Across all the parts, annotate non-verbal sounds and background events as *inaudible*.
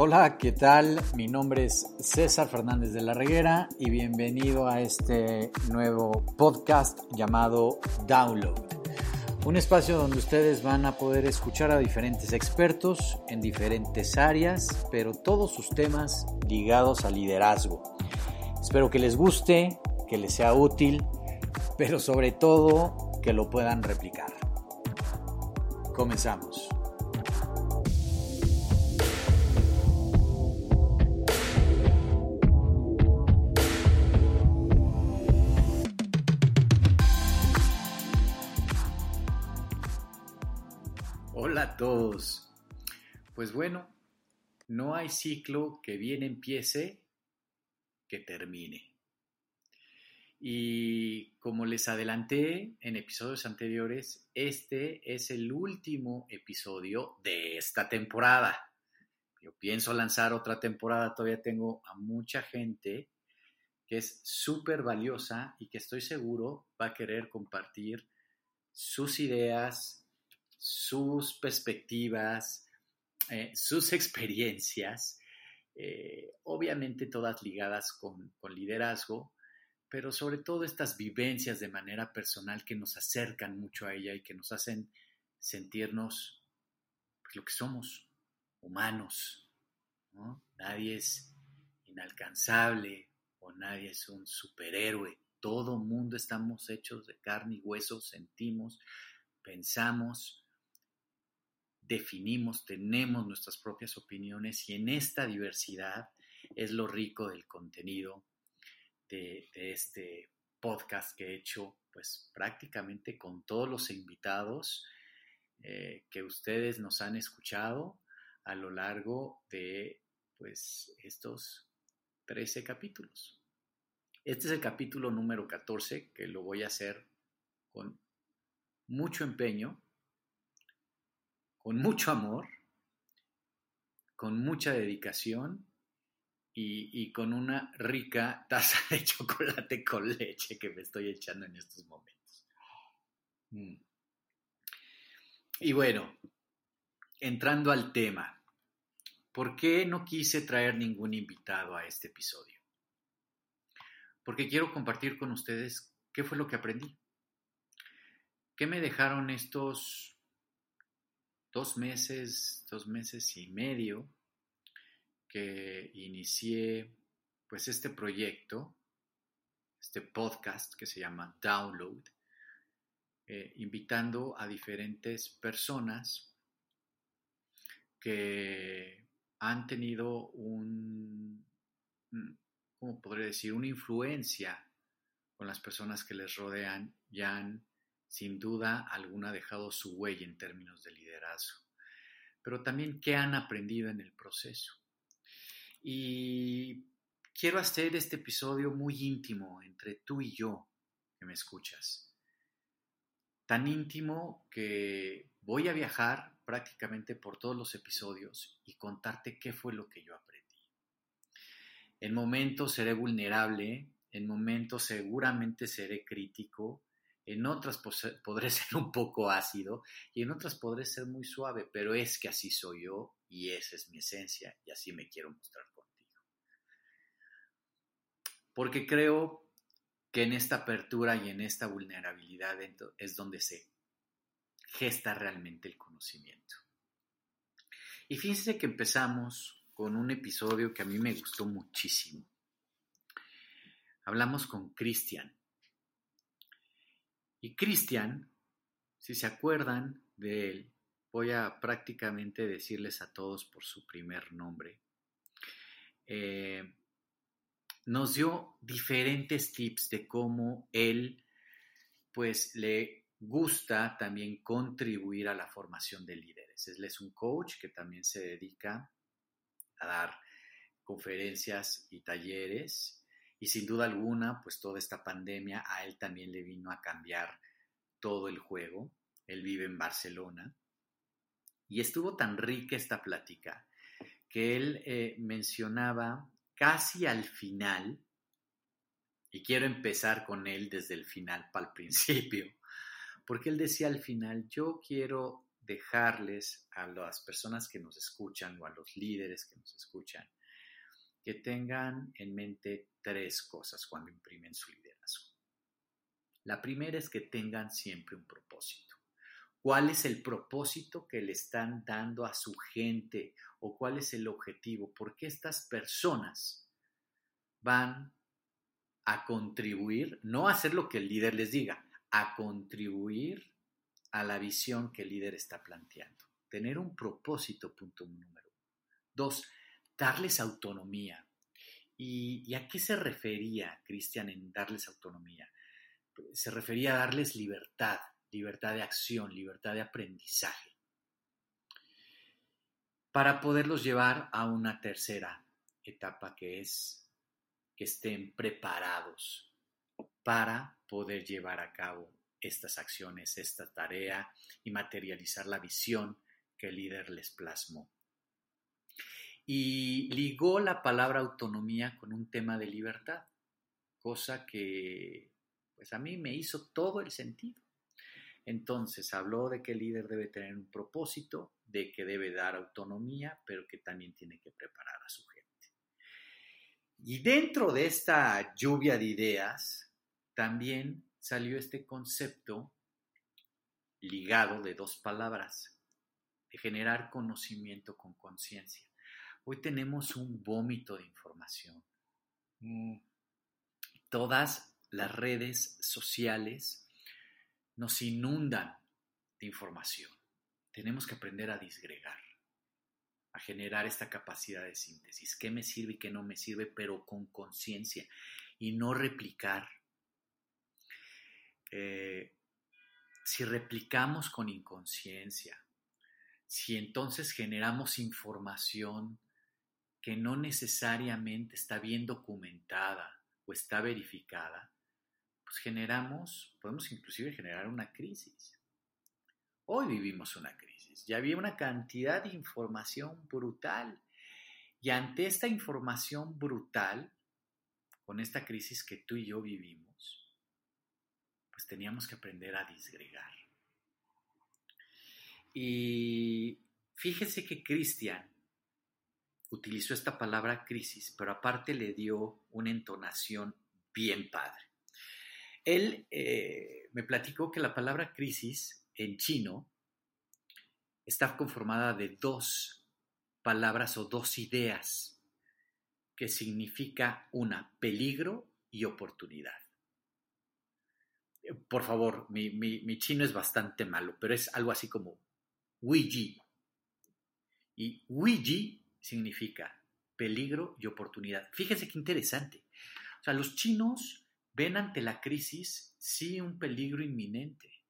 Hola, ¿qué tal? Mi nombre es César Fernández de la Reguera y bienvenido a este nuevo podcast llamado Download. Un espacio donde ustedes van a poder escuchar a diferentes expertos en diferentes áreas, pero todos sus temas ligados al liderazgo. Espero que les guste, que les sea útil, pero sobre todo que lo puedan replicar. Comenzamos. Pues bueno, no hay ciclo que bien empiece que termine. Y como les adelanté en episodios anteriores, este es el último episodio de esta temporada. Yo pienso lanzar otra temporada, todavía tengo a mucha gente que es súper valiosa y que estoy seguro va a querer compartir sus ideas, sus perspectivas, eh, sus *laughs* experiencias, eh, obviamente todas ligadas con, liderazgo, pero sobre todo estas vivencias de manera personal que nos acercan mucho a ella y que nos hacen sentirnos pues, lo que somos, humanos. ¿no? Nadie es inalcanzable o nadie es un superhéroe. Todo mundo estamos hechos de carne y hueso, sentimos, pensamos, definimos, tenemos nuestras propias opiniones y en esta diversidad es lo rico del contenido de, este podcast que he hecho pues prácticamente con todos los invitados eh, que ustedes nos han escuchado a lo largo de pues estos 13 capítulos. Este es el capítulo número 14 que lo voy a hacer con mucho empeño con mucho amor, con mucha dedicación y, con una rica taza de chocolate con leche que me estoy echando en estos momentos. Mm. Y bueno, entrando al tema, ¿por qué no quise traer ningún invitado a este episodio? Porque quiero compartir con ustedes qué fue lo que aprendí. ¿Qué me dejaron estos dos meses, dos meses y medio que inicié pues este proyecto, este podcast que se llama Download, eh, invitando a diferentes personas que han tenido un, ¿cómo podría decir?, una influencia con las personas que les rodean y han sin duda alguna ha dejado su huella en términos de liderazgo, pero también qué han aprendido en el proceso. Y quiero hacer este episodio muy íntimo entre tú y yo que me escuchas. Tan íntimo que voy a viajar prácticamente por todos los episodios y contarte qué fue lo que yo aprendí. En momentos seré vulnerable, en momentos seguramente seré crítico, en otras *laughs* podré ser un poco ácido y en otras podré ser muy suave, pero es que así soy yo y esa es mi esencia y así me quiero mostrar contigo. Porque creo que en esta apertura y en esta vulnerabilidad es donde se gesta realmente el conocimiento. Y fíjense que empezamos con un episodio que a mí me gustó muchísimo. Hablamos con Cristian. Y Cristian, si se acuerdan de él, voy a prácticamente decirles a todos por su primer nombre, eh, nos dio diferentes tips de cómo él, pues, le gusta también contribuir a la formación de líderes. Él es un coach que también se dedica a dar conferencias y talleres y sin duda alguna, pues toda esta pandemia a él también le vino a cambiar todo el juego. Él vive en Barcelona. Y estuvo tan rica esta plática que él eh, mencionaba casi al final, y quiero empezar con él desde el final *laughs* para el principio, porque él decía al final, yo quiero dejarles a las personas que nos escuchan o a los líderes que nos escuchan que tengan en mente tres cosas cuando imprimen su liderazgo. La primera es que tengan siempre un propósito. ¿Cuál es el propósito que le están dando a su gente o cuál es el objetivo? ¿Por qué estas personas van a contribuir, no a hacer lo que el líder les diga, a contribuir a la visión que el líder está planteando. Tener un propósito, punto número uno. Dos, darles autonomía. ¿Y, a qué se refería Cristian en darles autonomía? Se refería a darles libertad, libertad de acción, libertad de aprendizaje, para poderlos llevar a una tercera etapa que es que estén preparados para poder llevar a cabo estas acciones, esta tarea y materializar la visión que el líder les plasmó. Y ligó la palabra autonomía con un tema de libertad, cosa que pues a mí me hizo todo el sentido. Entonces habló de que el líder debe tener un propósito, de que debe dar autonomía, pero que también tiene que preparar a su gente. Y dentro de esta lluvia de ideas, también salió este concepto ligado de dos palabras, de generar conocimiento con conciencia. Hoy tenemos un vómito de información. Mm. Todas las redes sociales nos inundan de información. Tenemos que aprender a disgregar a generar esta capacidad de síntesis. ¿Qué me sirve y qué no me sirve? Pero con conciencia y no replicar. Eh, si replicamos con inconsciencia, si entonces generamos información que no necesariamente está bien documentada o está verificada, pues generamos, podemos inclusive generar una crisis. Hoy vivimos una crisis ya había una cantidad de información brutal. Y ante esta información brutal, con esta crisis que tú y yo vivimos, pues teníamos que aprender a disgregar. Y fíjese que Cristian utilizó esta palabra crisis, pero aparte le dio una entonación bien padre. Él eh, me platicó que la palabra crisis en chino está conformada de dos palabras o dos ideas que significa una, peligro y oportunidad. Por favor, mi, chino es bastante malo, pero es algo así como Wiji. Y Wiji significa peligro y oportunidad. Fíjense qué interesante. O sea, los chinos ven ante la crisis sí un peligro inminente,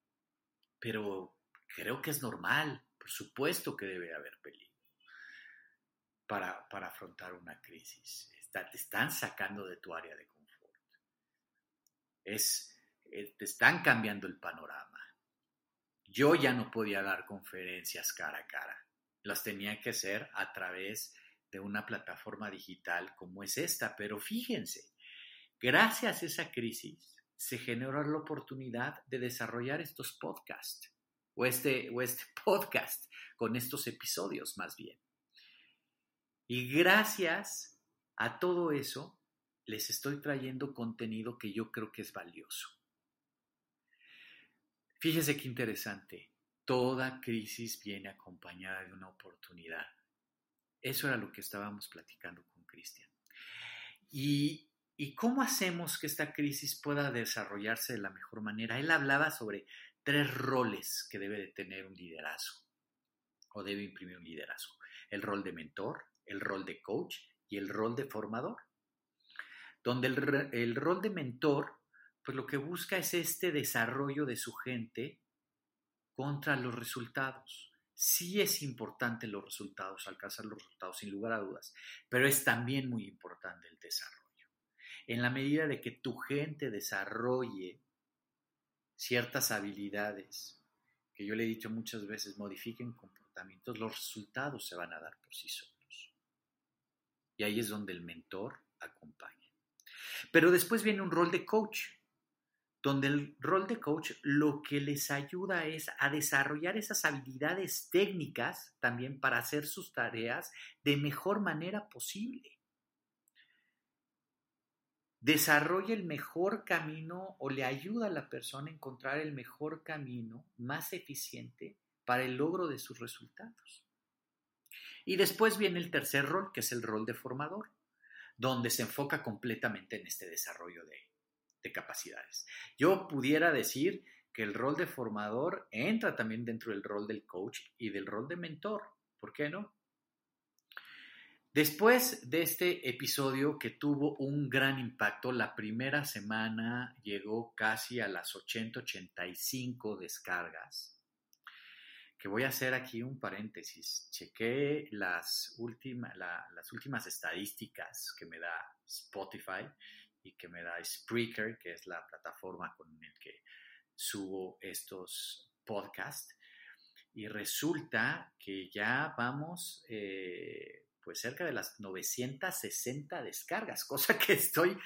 pero creo que es normal por supuesto que debe haber peligro para, afrontar una crisis. te están sacando de tu área de confort. Es, eh, te están cambiando el panorama. Yo ya no podía dar conferencias cara a cara. Las tenía que hacer a través de una plataforma digital como es esta. Pero fíjense, gracias a esa crisis se generó la oportunidad de desarrollar estos podcasts o este, o este *laughs* podcast, con estos episodios más bien. Y gracias a todo eso, les estoy trayendo contenido que yo creo que es valioso. Fíjese qué interesante. Toda crisis viene acompañada de una oportunidad. Eso era lo que estábamos platicando con Cristian. Y, ¿Y cómo hacemos que esta crisis pueda desarrollarse de la mejor manera? Él hablaba sobre tres roles que debe de tener un liderazgo o debe imprimir un liderazgo. El rol de mentor, el rol de coach y el rol de formador. Donde el, rol de mentor, pues lo que busca es este desarrollo de su gente contra los resultados. Sí es importante los resultados, alcanzar los resultados sin lugar a dudas, pero es también muy importante el desarrollo. En la medida de que tu gente desarrolle ciertas habilidades que yo le he dicho muchas veces, modifiquen comportamientos, los resultados se van a dar por sí solos. Y ahí es donde el mentor acompaña. Pero después viene un rol de coach, donde el rol de coach lo que les ayuda es a desarrollar esas habilidades técnicas también para hacer sus tareas de mejor manera posible. Desarrolla el mejor camino o le ayuda a la persona a encontrar el mejor camino más eficiente para el logro de sus resultados. Y después viene el tercer rol, que es el rol de formador, donde se enfoca completamente en este desarrollo de, de capacidades. Yo pudiera decir que el rol de formador entra también dentro del rol del coach y del rol de mentor. ¿Por qué no? Después de este episodio que tuvo un gran impacto, la primera semana llegó casi a las 80-85 descargas. Que voy a hacer aquí un paréntesis. Chequé las últimas estadísticas que me da Spotify que me da Spreaker, que es la plataforma con la que subo estos podcasts. Y resulta que ya vamos eh, pues cerca de las 960 descargas, *laughs* cosa que estoy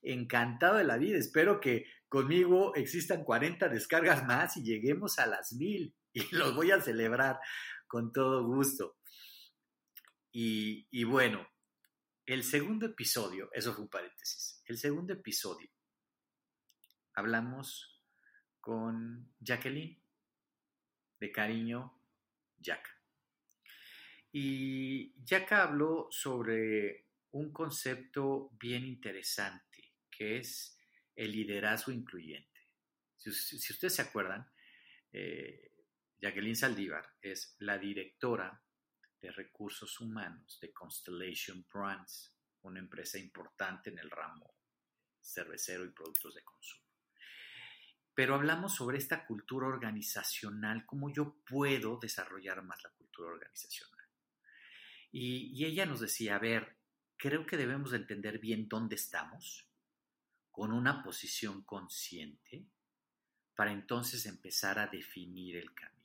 encantado de la vida. Espero que conmigo existan 40 descargas más y lleguemos a las mil *laughs* y los voy a celebrar con todo gusto. Y, y bueno, el segundo episodio, eso fue un paréntesis, el segundo episodio, hablamos con Jacqueline, de cariño, Jack. Y Jack habló sobre un concepto bien interesante, que es el liderazgo incluyente. Si, ustedes se acuerdan, eh, Jacqueline Saldívar es la directora de recursos humanos de Constellation Brands, una empresa importante en el ramo cervecero y productos de consumo. Pero hablamos sobre esta cultura organizacional, cómo yo puedo desarrollar más la cultura organizacional. Y, ella nos decía, a ver, creo que debemos entender bien dónde estamos, con una posición consciente, para entonces empezar a definir el camino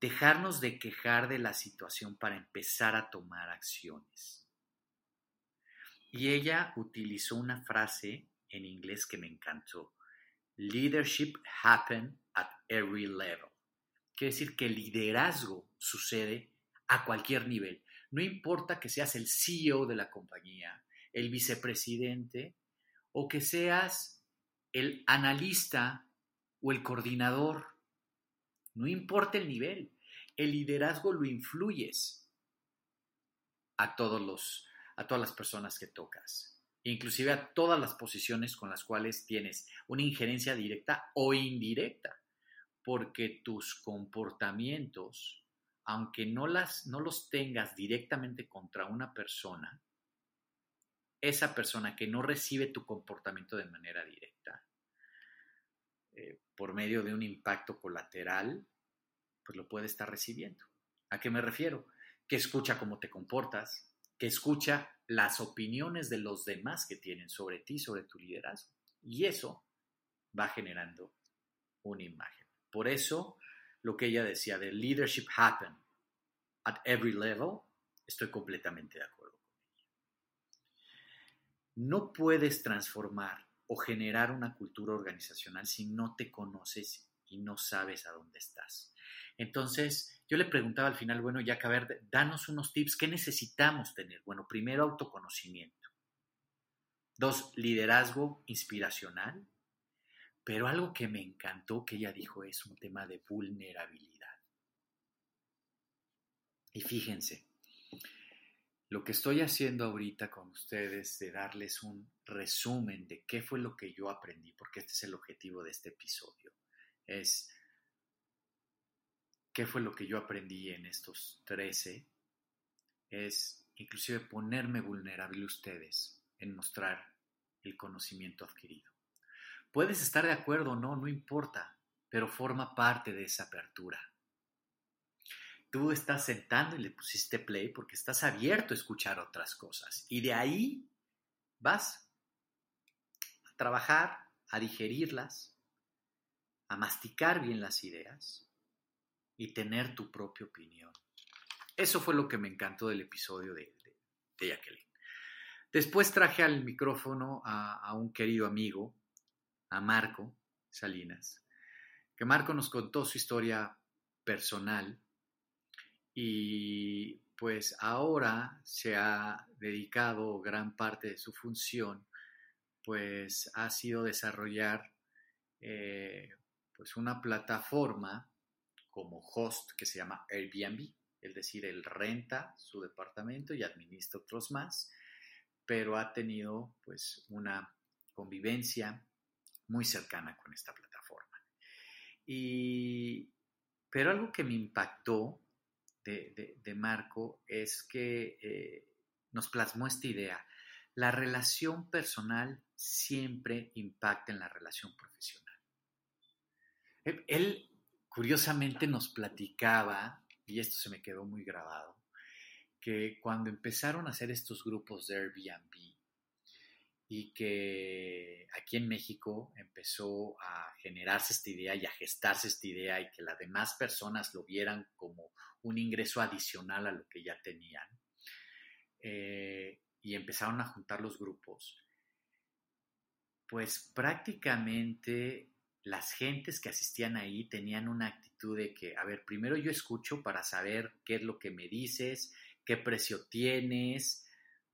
dejarnos de quejar de la situación para empezar a tomar acciones. Y ella utilizó una frase en inglés que me encantó. Leadership happen at every level. Quiere decir que el liderazgo sucede a cualquier nivel. No importa que seas el CEO de la compañía, el vicepresidente o que seas el analista o el coordinador no importa el nivel, el liderazgo lo influyes a, todos los, a todas las personas que tocas, inclusive a todas las posiciones con las cuales tienes una injerencia directa o indirecta, porque tus comportamientos, aunque no, las, no los tengas directamente contra una persona, esa persona que no recibe tu comportamiento de manera directa, eh, por medio de un impacto colateral, pues lo puede estar recibiendo. ¿A qué me refiero? Que escucha cómo te comportas, que escucha las opiniones de los demás que tienen sobre ti, sobre tu liderazgo. Y eso va generando una imagen. Por eso, lo que ella decía de leadership happen at every level, estoy completamente de acuerdo con ella. No puedes transformar o generar una cultura organizacional si no te conoces y no sabes a dónde estás. Entonces, yo le preguntaba al final, bueno, ya que a ver, danos unos tips, ¿qué necesitamos tener? Bueno, primero, autoconocimiento. Dos, liderazgo inspiracional. Pero algo que me encantó que ella dijo es un tema de vulnerabilidad. Y fíjense, lo que estoy haciendo ahorita con ustedes de darles un resumen de qué fue lo que yo aprendí, porque este es el objetivo de este episodio, es qué fue lo que yo aprendí en estos 13, es inclusive ponerme vulnerable a ustedes en mostrar el conocimiento adquirido. Puedes estar de acuerdo o no, no importa, pero forma parte de esa apertura tú estás sentando y le pusiste play porque estás abierto a escuchar otras cosas. Y de ahí vas a trabajar, a digerirlas, a masticar bien las ideas y tener tu propia opinión. Eso fue lo que me encantó del episodio de, de, Jacqueline. Después traje al micrófono a, un querido amigo a Marco Salinas, que Marco nos contó su historia personal y pues ahora se ha dedicado gran parte de su función, pues ha sido desarrollar eh, pues una plataforma como host que se llama Airbnb, es decir, él renta su departamento y administra otros más, pero ha tenido pues una convivencia muy cercana con esta plataforma. Y, pero algo que me impactó de, Marco es que eh, nos plasmó esta idea. La relación personal siempre impacta en la relación profesional. Él, curiosamente nos platicaba, y esto se me quedó muy grabado, que cuando empezaron a hacer estos grupos de Airbnb y que aquí en México empezó a generarse esta idea y a gestarse esta idea y que las demás personas lo vieran como un ingreso adicional a lo que ya tenían. Eh, y empezaron a juntar los grupos, pues prácticamente las gentes que asistían ahí tenían una actitud de que, a ver, primero yo escucho para saber qué es lo que me dices, qué precio tienes,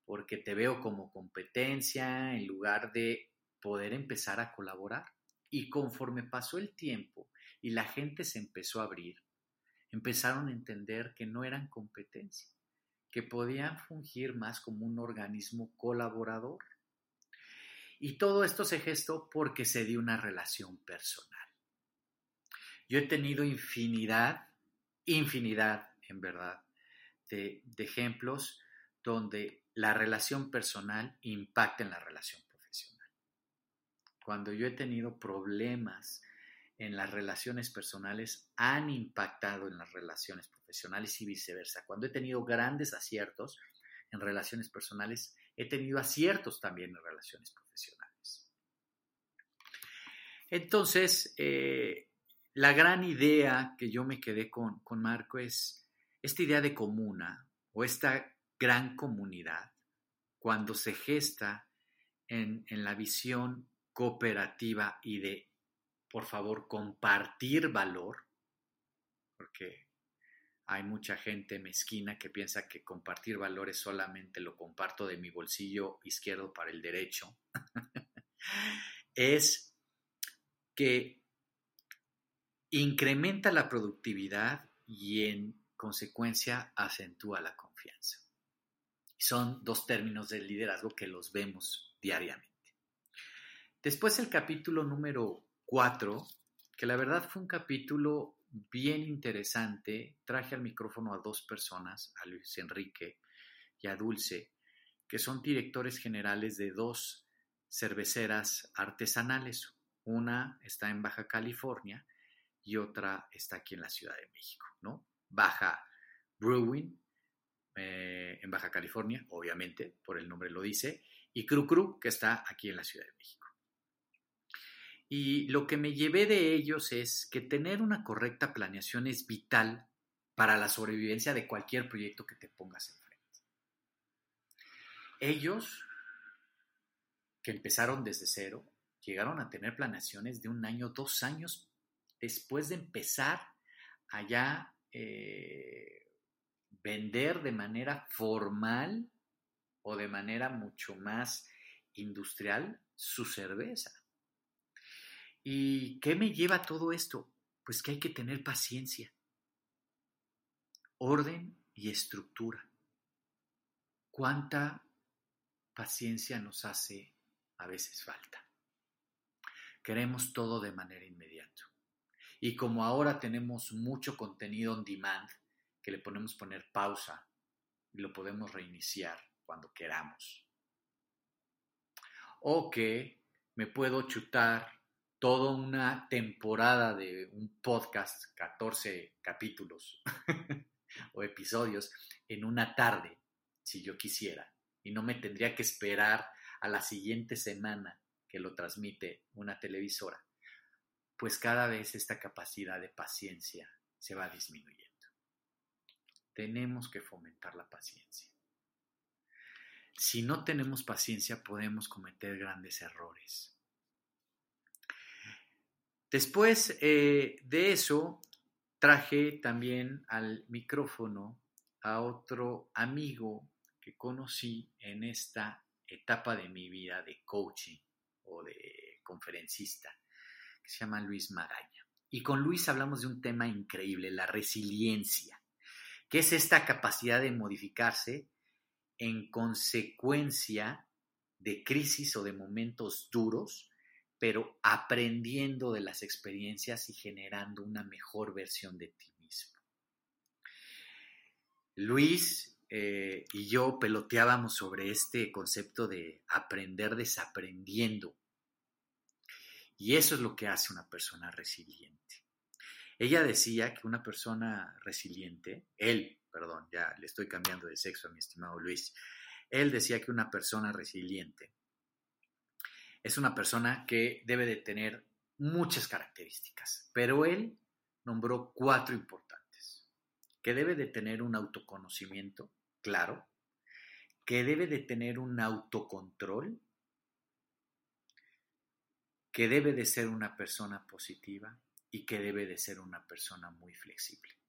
porque te veo como competencia en lugar de poder empezar a colaborar. Y conforme pasó el tiempo y la gente se empezó a abrir, empezaron a entender que no eran competencia, que podían fungir más como un organismo colaborador. Y todo esto se gestó porque se dio una relación personal. Yo he tenido infinidad, infinidad, en verdad, de, ejemplos donde la relación personal impacta en la relación profesional. Cuando yo he tenido problemas en las relaciones personales han impactado en las relaciones profesionales y viceversa. Cuando he tenido grandes aciertos en relaciones personales, he tenido aciertos también en relaciones profesionales. Entonces, eh, la gran idea que yo me quedé con, con Marco es esta idea de comuna o esta gran comunidad cuando se gesta en, en la visión cooperativa y de por favor, compartir valor, hay mucha gente mezquina que piensa que compartir valor es solamente lo comparto de mi bolsillo izquierdo para el derecho, *laughs* es que incrementa la productividad y en consecuencia acentúa la confianza. Son dos términos del liderazgo que los vemos diariamente. Después el capítulo número 4, que la verdad fue un capítulo bien interesante. Traje al micrófono a dos personas, a Luis Enrique y a Dulce, que son directores generales de dos cerveceras artesanales. Una está en Baja California y otra está aquí en la Ciudad de México, ¿no? Baja Brewing, eh, en Baja California, obviamente, por el nombre lo dice, y Cru Cru, que está aquí en la Ciudad de México. Y lo que me llevé de ellos es que tener una correcta planeación es vital para la sobrevivencia de cualquier proyecto que te pongas enfrente. Ellos, que empezaron desde cero, llegaron a tener planeaciones de un año, dos años después de empezar allá eh, vender de manera formal o de manera mucho más industrial su cerveza. ¿Y qué me lleva todo esto? Pues que hay que tener paciencia, orden y estructura. ¿Cuánta paciencia nos hace a veces falta? Queremos todo de manera inmediata. Y como ahora tenemos mucho contenido on demand, que le podemos poner pausa y lo podemos reiniciar cuando queramos. O que me puedo chutar toda una temporada de un podcast, 14 capítulos *laughs* o episodios, en una tarde, si yo quisiera, y no me tendría que esperar a la siguiente semana que lo transmite una televisora, pues cada vez esta capacidad de paciencia se va disminuyendo. Tenemos que fomentar la paciencia. Si no tenemos paciencia podemos cometer grandes errores Después eh, de eso, traje también al micrófono a otro amigo que conocí en esta etapa de mi vida de coaching o de conferencista, que se llama Luis Magaña. Y con Luis hablamos de un tema increíble, la resiliencia, que es esta capacidad de modificarse en consecuencia de crisis o de momentos duros, pero aprendiendo de las experiencias y generando una mejor versión de ti mismo. Luis eh, y yo peloteábamos sobre este concepto de aprender desaprendiendo. Y eso es lo que hace una persona resiliente. Ella decía que una persona resiliente, él, perdón, ya le estoy cambiando de sexo a mi estimado Luis, él decía que una persona resiliente es una persona que debe de tener muchas características, pero él nombró cuatro importantes, que debe de tener un autoconocimiento claro, que debe de tener un autocontrol, que debe de ser una persona positiva y que debe de ser una persona muy flexible.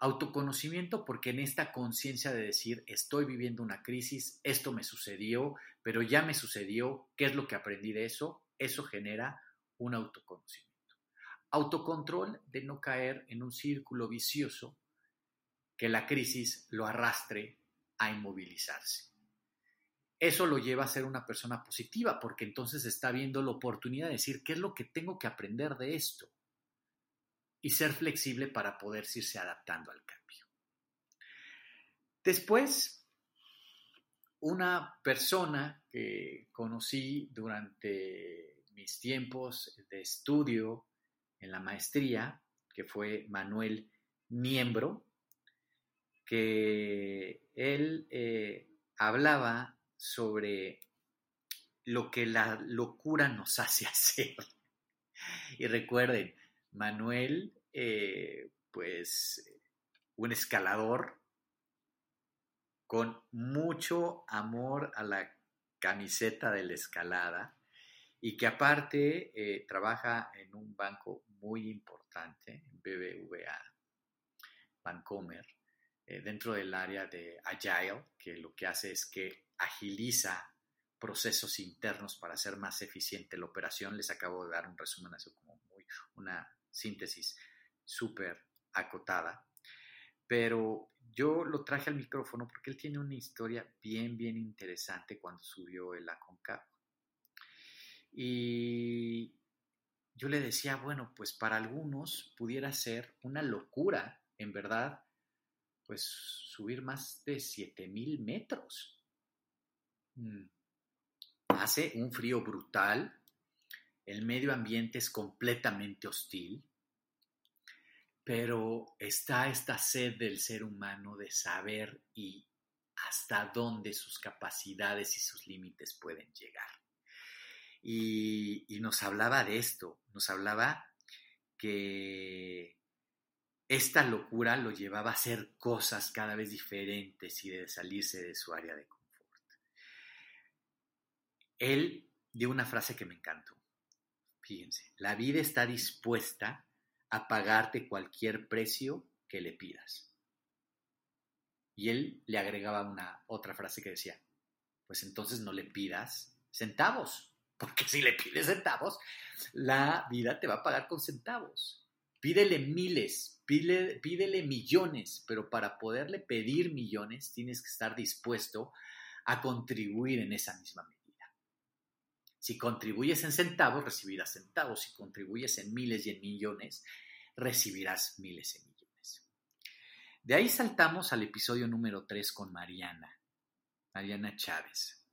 Autoconocimiento porque en esta conciencia de decir, estoy viviendo una crisis, esto me sucedió, pero ya me sucedió, ¿qué es lo que aprendí de eso? Eso genera un autoconocimiento. Autocontrol de no caer en un círculo vicioso que la crisis lo arrastre a inmovilizarse. Eso lo lleva a ser una persona positiva porque entonces está viendo la oportunidad de decir, ¿qué es lo que tengo que aprender de esto? Y ser flexible para poder irse adaptando al cambio. Después, una persona que conocí durante mis tiempos de estudio en la maestría, que fue Manuel Miembro, que él eh, hablaba sobre lo que la locura nos *laughs* hace hacer. Y recuerden, Manuel, eh, pues, un escalador con mucho amor a la camiseta de la escalada y que aparte eh, trabaja en un banco muy importante, BBVA Bancomer, eh, dentro del área de Agile, que lo que hace es que agiliza procesos internos para hacer más eficiente la operación. Les acabo de dar un resumen así como muy, una síntesis súper acotada, pero yo lo traje al micrófono porque él tiene una historia bien, bien interesante cuando subió el Aconcagua. Y yo le decía, bueno, pues para algunos pudiera ser una locura, en verdad, pues subir más de 7000 metros. Mm. Hace un frío brutal, el medio ambiente es completamente hostil, pero está esta sed del ser humano de saber y hasta dónde sus capacidades y sus límites pueden llegar. Y, nos hablaba de esto, nos hablaba que esta locura lo llevaba a hacer cosas cada vez diferentes y de salirse de su área de confort. Él dio una frase que me encantó. Fíjense, la vida está dispuesta a pagarte cualquier precio que le pidas. Y él le agregaba una otra frase que decía, pues entonces no le pidas centavos, *laughs* porque si le pides centavos, la vida te va a pagar con centavos. Pídele miles, pídele, pídele millones, pero para poderle pedir millones tienes que estar dispuesto a contribuir en esa misma medida. Si contribuyes en centavos, recibirás centavos. Si contribuyes en miles y en millones, recibirás miles y millones. De ahí saltamos al episodio número 3 con Mariana, Mariana Chávez.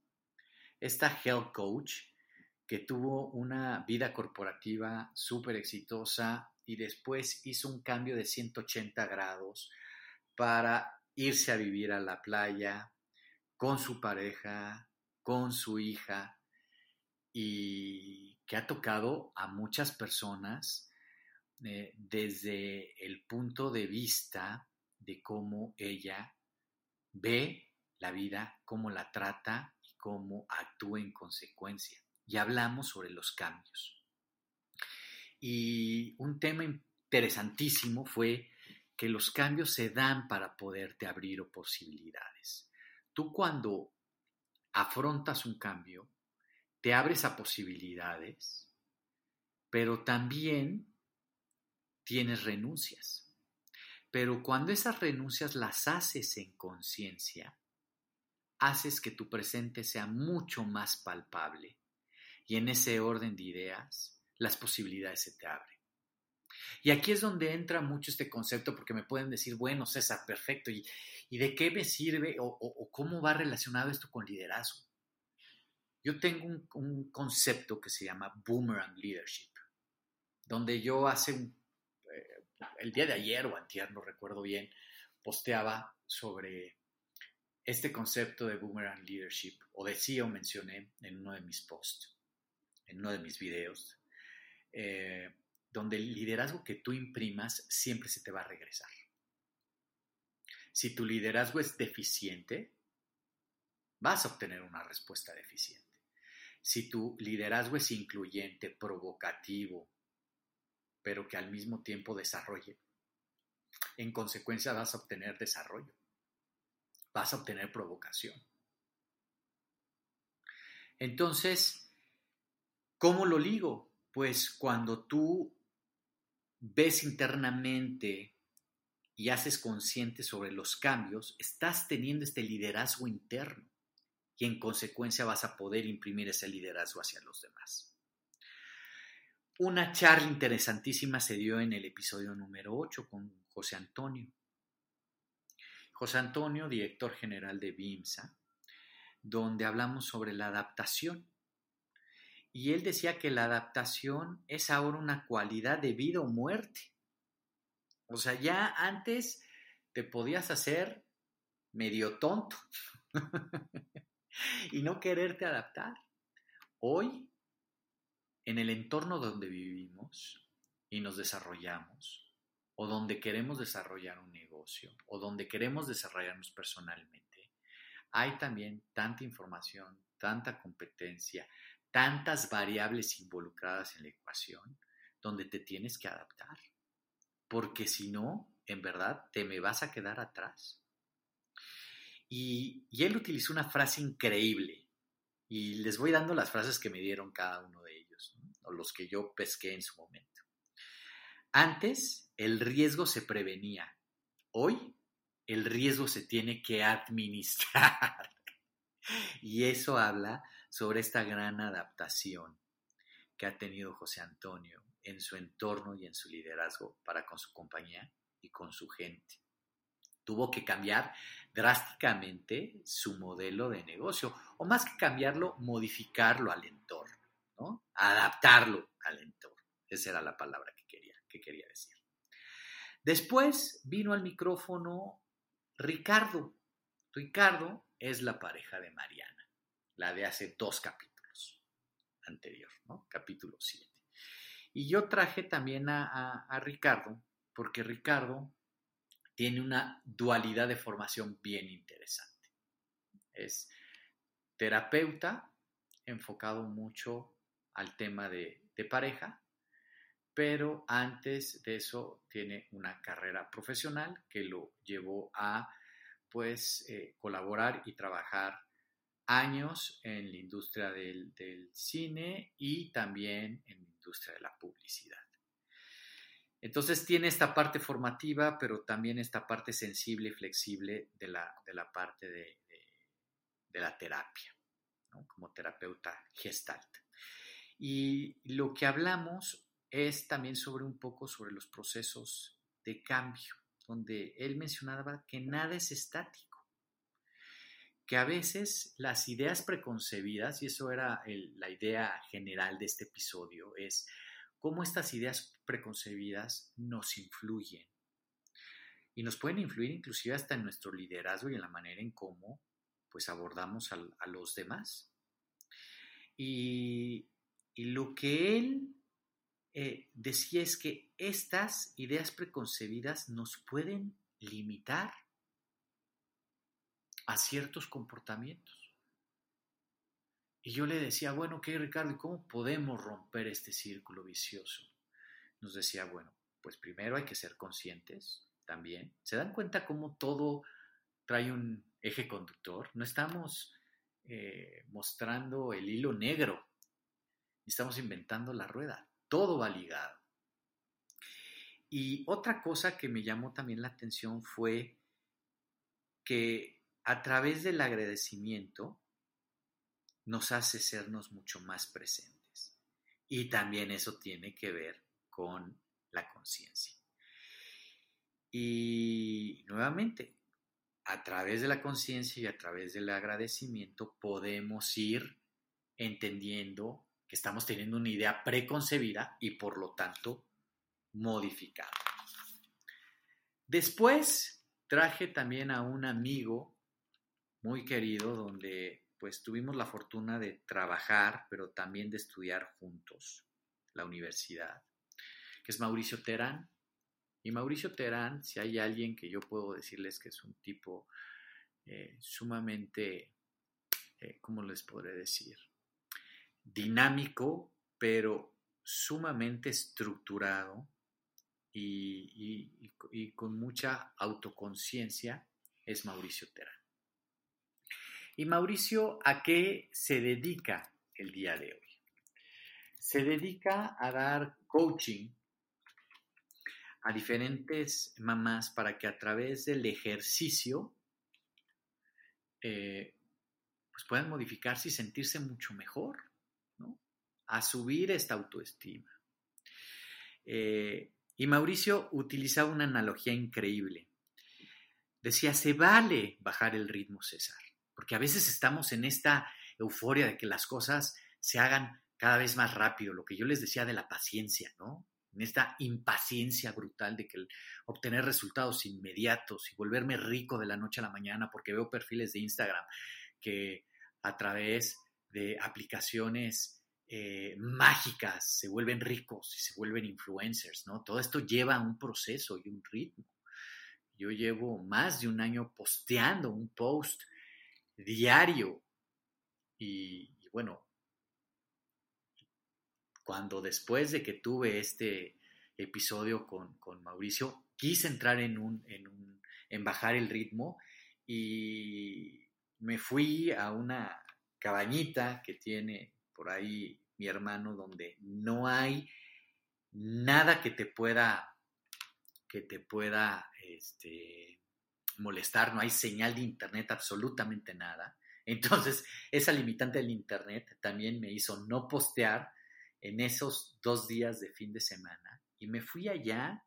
Esta health coach que tuvo una vida corporativa súper exitosa y después hizo un cambio de 180 grados para irse a vivir a la playa con su pareja, con su hija, y que ha tocado a muchas personas eh, desde el punto de vista de cómo ella ve la vida, cómo la trata y cómo actúa en consecuencia. Y hablamos sobre los cambios. Y un tema interesantísimo fue que los cambios se dan para poderte abrir posibilidades. Tú cuando afrontas un cambio, te abres a posibilidades, pero también tienes renuncias. Pero cuando esas renuncias las haces en conciencia, haces que tu presente sea mucho más palpable y en ese orden de ideas las posibilidades se te abren. Y aquí es donde entra mucho este concepto, porque me pueden decir, bueno, César, perfecto, ¿y, de qué me sirve o, cómo va relacionado esto con liderazgo? Yo tengo un, concepto que se llama Boomerang Leadership, donde yo hace eh, el día de ayer o antier, no recuerdo bien, posteaba sobre este concepto de Boomerang Leadership, o decía o mencioné en uno de mis posts, en uno de mis videos. Eh, donde el liderazgo que tú imprimas siempre se te va a regresar. Si tu liderazgo es deficiente, vas a obtener una respuesta deficiente. Si tu liderazgo es incluyente, provocativo, pero que al mismo tiempo desarrolle, en consecuencia vas a obtener desarrollo, vas a obtener provocación. Entonces, ¿cómo lo ligo? Pues cuando tú ves internamente y haces consciente sobre los cambios, estás teniendo este liderazgo interno y en consecuencia vas a poder imprimir ese liderazgo hacia los demás. Una charla interesantísima se dio en el episodio número 8 con José Antonio. José Antonio, director general de BIMSA, donde hablamos sobre la adaptación y él decía que la adaptación es ahora una cualidad de vida o muerte. O sea, ya antes te podías hacer medio tonto *laughs* *laughs* y no quererte adaptar. Hoy, en el entorno donde vivimos y nos desarrollamos, o donde queremos desarrollar un negocio, o donde queremos desarrollarnos personalmente, hay también tanta información, tanta competencia, tantas variables involucradas en la ecuación donde te tienes que adaptar. Porque si no, en verdad, te me vas a quedar atrás. Y, él utilizó una frase increíble. Y les voy dando las frases que me dieron cada uno de ellos, o los que yo pesqué en su momento. Antes, el riesgo se prevenía. Hoy, el riesgo se tiene que administrar. *laughs* y eso habla sobre esta gran adaptación que ha tenido José Antonio en su entorno y en su liderazgo para con su compañía y con su gente. Tuvo que cambiar drásticamente su modelo de negocio, o más que cambiarlo, modificarlo al entorno, ¿no? adaptarlo al entorno. Esa era la palabra que quería, que quería decir. Después vino al micrófono Ricardo. Ricardo es la pareja de Mariana la de hace dos capítulos anterior, ¿no? Capítulo 7. Y yo traje también a, Ricardo, porque Ricardo tiene una dualidad de formación bien interesante. Es terapeuta, enfocado mucho al tema de, pareja, pero antes de eso tiene una carrera profesional que lo llevó a pues eh, colaborar y trabajar años en la industria del, cine y también en la industria de la publicidad. Entonces tiene esta parte formativa, pero también esta parte sensible y flexible de la, parte de, la terapia, como terapeuta gestalt. Y lo que hablamos es también sobre un poco sobre los procesos de cambio, donde él mencionaba que nada es estático que a veces las ideas preconcebidas, y eso era la idea general de este episodio, es cómo estas ideas preconcebidas nos influyen. Y nos pueden influir inclusive hasta en nuestro liderazgo y en la manera en cómo pues abordamos a, los demás. Y, lo que él eh, decía es que estas ideas preconcebidas nos pueden limitar a ciertos comportamientos. Y yo le decía, bueno, ¿qué Ricardo? ¿Y cómo podemos romper este círculo vicioso? nos decía, bueno, pues primero hay que ser conscientes también. ¿Se dan cuenta cómo todo trae un eje conductor? No estamos eh, mostrando el hilo negro, estamos inventando la rueda, todo va ligado. Y otra cosa que me llamó también la atención fue que a través del agradecimiento nos hace sernos mucho más presentes. Y también eso tiene que ver con la conciencia. Y nuevamente, a través de la conciencia y a través del agradecimiento podemos ir entendiendo que estamos teniendo una idea preconcebida y por lo tanto modificada. Después traje también a un amigo muy querido donde pues tuvimos la fortuna de trabajar, pero también de estudiar juntos la universidad, que es Mauricio Terán. Y Mauricio Terán, si hay alguien que yo puedo decirles que es un tipo eh, sumamente, eh, ¿cómo les podré decir? Dinámico, pero sumamente estructurado y, y con mucha autoconciencia, es Mauricio Terán. ¿Y Mauricio a qué se dedica el día de hoy? Se dedica a dar coaching a diferentes mamás para que a través del ejercicio eh, pues puedan modificarse y sentirse mucho mejor, ¿no? A subir esta autoestima. Eh, y Mauricio utilizaba una analogía increíble. Decía, se vale bajar el ritmo, César, porque a veces estamos en esta euforia de que las cosas se hagan cada vez más rápido, lo que yo les decía de la paciencia, ¿no? en esta impaciencia brutal de que obtener resultados inmediatos y volverme rico de la noche a la mañana, porque veo perfiles de Instagram que a través de aplicaciones eh, mágicas se vuelven ricos y se vuelven influencers, ¿no? Todo esto lleva un proceso y un ritmo. Yo llevo más de un año posteando un post diario. Y bueno, cuando después de que tuve este episodio con, Mauricio, quise entrar en, un, en, en bajar el ritmo y me fui a una cabañita que tiene por ahí mi hermano donde no hay nada que te pueda que te pueda este, molestar, no hay señal de internet, absolutamente nada. Entonces, *laughs* esa limitante del internet también me hizo no postear en esos dos días de fin de semana y me fui allá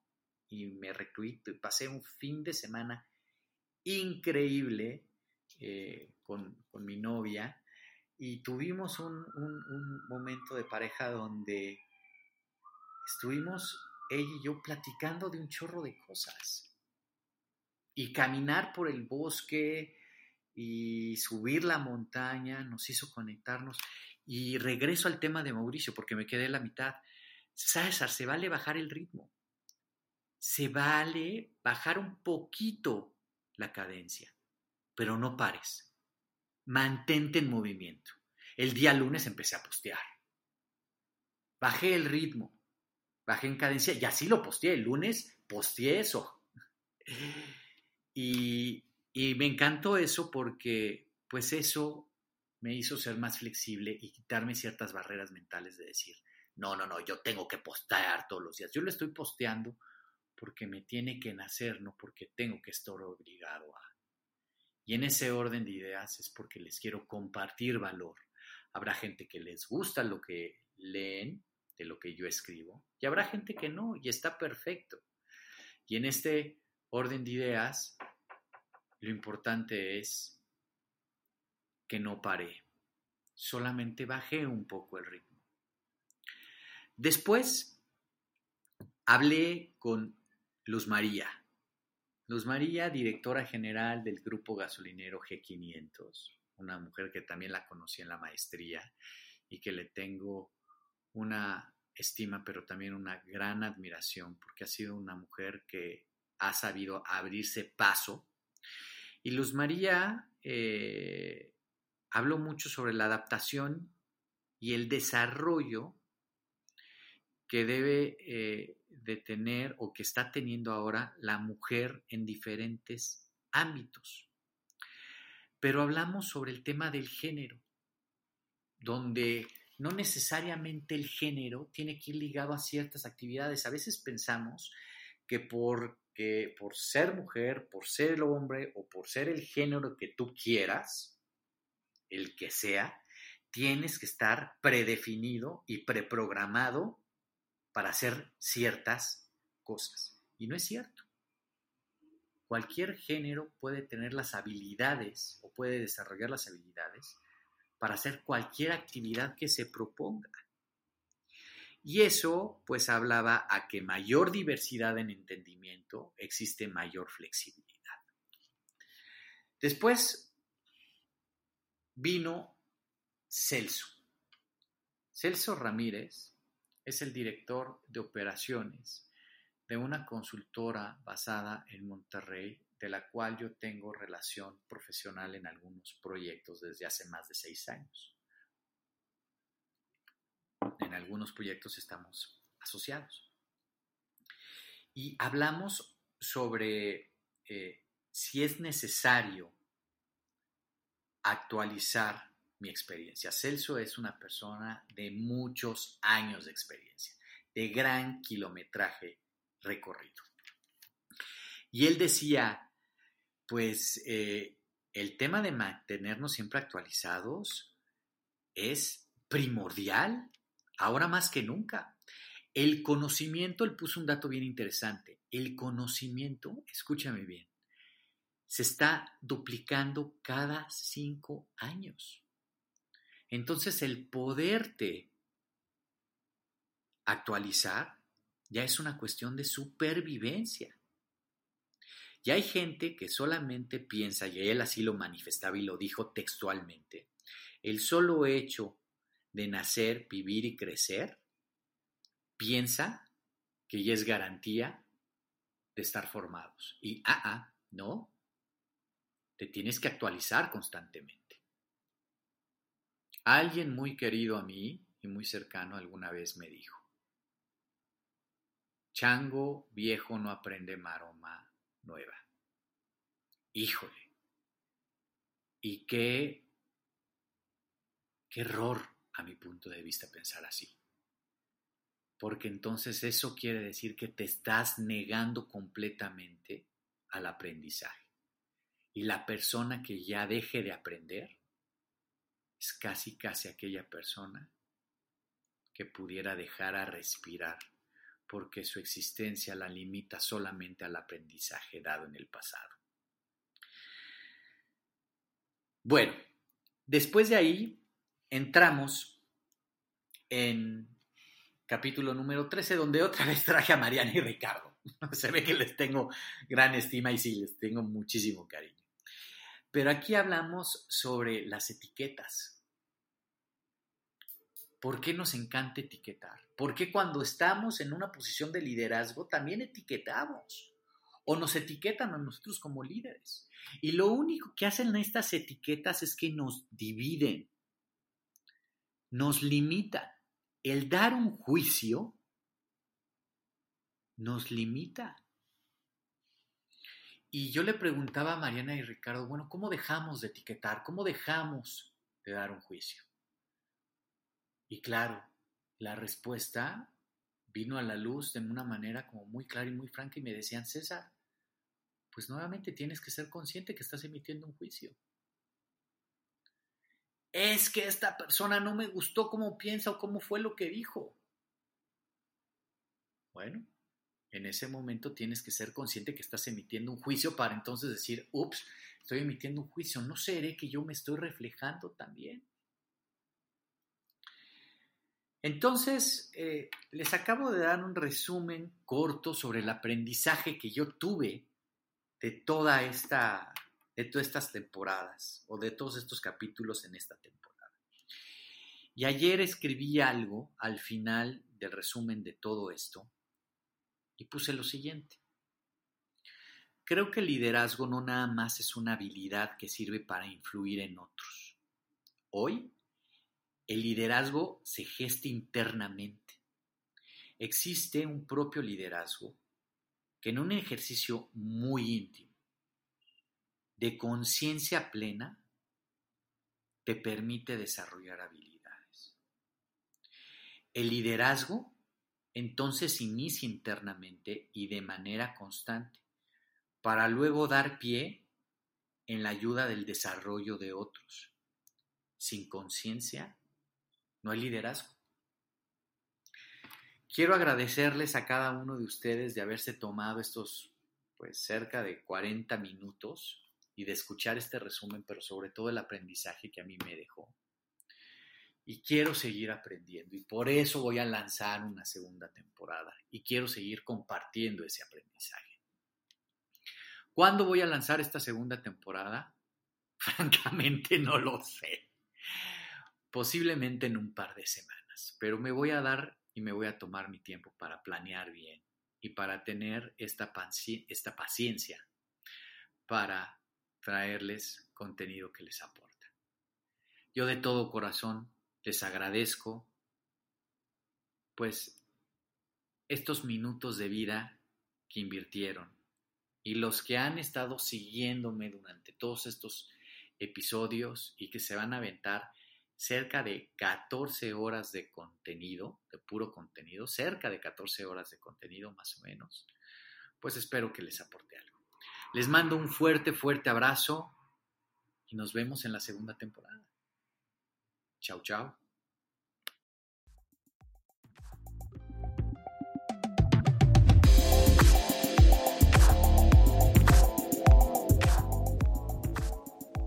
y me recluí, pasé un fin de semana increíble eh, con, mi novia y tuvimos un, un, momento de pareja donde estuvimos ella y yo platicando de un chorro de cosas y caminar por el bosque y subir la montaña nos hizo conectarnos y regreso al tema de Mauricio porque me quedé en la mitad. César, se vale bajar el ritmo. Se vale bajar un poquito la cadencia, pero no pares. Mantente en movimiento. El día lunes empecé a postear. Bajé el ritmo, bajé en cadencia y así lo posteé. El lunes posteé eso. Y, me encantó eso porque pues eso me hizo ser más flexible y quitarme ciertas barreras mentales de decir, no, no, no, yo tengo que postear todos los días. Yo lo estoy posteando porque me tiene que nacer, no porque tengo que estar obligado a. Y en ese orden de ideas es porque les quiero compartir valor. Habrá gente que les gusta lo que leen de lo que yo escribo y habrá gente que no y está perfecto. Y en este orden de ideas, lo importante es que no paré, solamente bajé un poco el ritmo. Después hablé con Luz María. Luz María, directora general del grupo gasolinero G500, una mujer que también la conocí en la maestría y que le tengo una estima, pero también una gran admiración, porque ha sido una mujer que ha sabido abrirse paso. Y Luz María eh, Hablo mucho sobre la adaptación y el desarrollo que debe eh, de tener o que está teniendo ahora la mujer en diferentes ámbitos. Pero hablamos sobre el tema del género, donde no necesariamente el género tiene que ir ligado a ciertas actividades. A veces pensamos que por, que por ser mujer, por ser el hombre o por ser el género que tú quieras, el que sea, tienes que estar predefinido y preprogramado para hacer ciertas cosas. Y no es cierto. Cualquier género puede tener las habilidades o puede desarrollar las habilidades para hacer cualquier actividad que se proponga. Y eso pues hablaba a que mayor diversidad en entendimiento existe mayor flexibilidad. Después vino Celso. Celso Ramírez es el director de operaciones de una consultora basada en Monterrey, de la cual yo tengo relación profesional en algunos proyectos desde hace más de seis años. En algunos proyectos estamos asociados. Y hablamos sobre eh, si es necesario actualizar mi experiencia. Celso es una persona de muchos años de experiencia, de gran kilometraje recorrido. Y él decía, pues eh, el tema de mantenernos siempre actualizados es primordial, ahora más que nunca. El conocimiento, él puso un dato bien interesante, el conocimiento, escúchame bien, se está duplicando cada cinco años. Entonces el poderte actualizar ya es una cuestión de supervivencia. Y hay gente que solamente piensa, y él así lo manifestaba y lo dijo textualmente, el solo hecho de nacer, vivir y crecer, piensa que ya es garantía de estar formados. Y, ah, ah, no, te tienes que actualizar constantemente. Alguien muy querido a mí y muy cercano alguna vez me dijo, chango viejo no aprende maroma nueva. Híjole. Y qué, qué error a mi punto de vista pensar así. Porque entonces eso quiere decir que te estás negando completamente al aprendizaje. Y la persona que ya deje de aprender es casi casi aquella persona que pudiera dejar a respirar porque su existencia la limita solamente al aprendizaje dado en el pasado. Bueno, después de ahí entramos en capítulo número 13, donde otra vez traje a Mariana y Ricardo. *laughs* Se ve que les tengo gran estima y sí, les tengo muchísimo cariño. Pero aquí hablamos sobre las etiquetas. ¿Por qué nos encanta etiquetar? ¿Por qué cuando estamos en una posición de liderazgo también etiquetamos? O nos etiquetan a nosotros como líderes. Y lo único que hacen estas etiquetas es que nos dividen, nos limitan. El dar un juicio nos limita. Y yo le preguntaba a Mariana y Ricardo, bueno, ¿cómo dejamos de etiquetar? ¿Cómo dejamos de dar un juicio? Y claro, la respuesta vino a la luz de una manera como muy clara y muy franca y me decían, César, pues nuevamente tienes que ser consciente que estás emitiendo un juicio. Es que esta persona no me gustó cómo piensa o cómo fue lo que dijo. Bueno, en ese momento tienes que ser consciente que estás emitiendo un juicio para entonces decir, ups, estoy emitiendo un juicio, ¿no seré que yo me estoy reflejando también? Entonces, eh, les acabo de dar un resumen corto sobre el aprendizaje que yo tuve de toda esta, de todas estas temporadas o de todos estos capítulos en esta temporada. Y ayer escribí algo al final del resumen de todo esto y puse lo siguiente. Creo que el liderazgo no nada más es una habilidad que sirve para influir en otros. Hoy, el liderazgo se gesta internamente. existe un propio liderazgo que en un ejercicio muy íntimo, de conciencia plena, te permite desarrollar habilidades. El liderazgo entonces inicia internamente y de manera constante, para luego dar pie en la ayuda del desarrollo de otros. Sin conciencia no hay liderazgo. Quiero agradecerles a cada uno de ustedes de haberse tomado estos pues cerca de 40 minutos y de escuchar este resumen, pero sobre todo el aprendizaje que a mí me dejó. Y quiero seguir aprendiendo y por eso voy a lanzar una segunda temporada y quiero seguir compartiendo ese aprendizaje. ¿Cuándo voy a lanzar esta segunda temporada? *laughs* Francamente no lo sé. Posiblemente en un par de semanas, pero me voy a dar y me voy a tomar mi tiempo para planear bien y para tener esta, esta paciencia para traerles contenido que les aporta. Yo de todo corazón les agradezco pues estos minutos de vida que invirtieron y los que han estado siguiéndome durante todos estos episodios y que se van a aventar cerca de 14 horas de contenido, de puro contenido, cerca de 14 horas de contenido más o menos, pues espero que les aporte algo. Les mando un fuerte, fuerte abrazo y nos vemos en la segunda temporada. Chao, chao.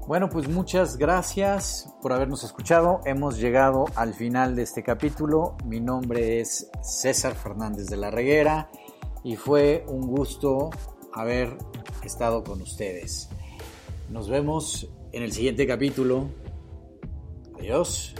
Bueno, pues muchas gracias por habernos escuchado. Hemos llegado al final de este capítulo. Mi nombre es César Fernández de la Reguera y fue un gusto haber estado con ustedes. Nos vemos en el siguiente capítulo. Adiós.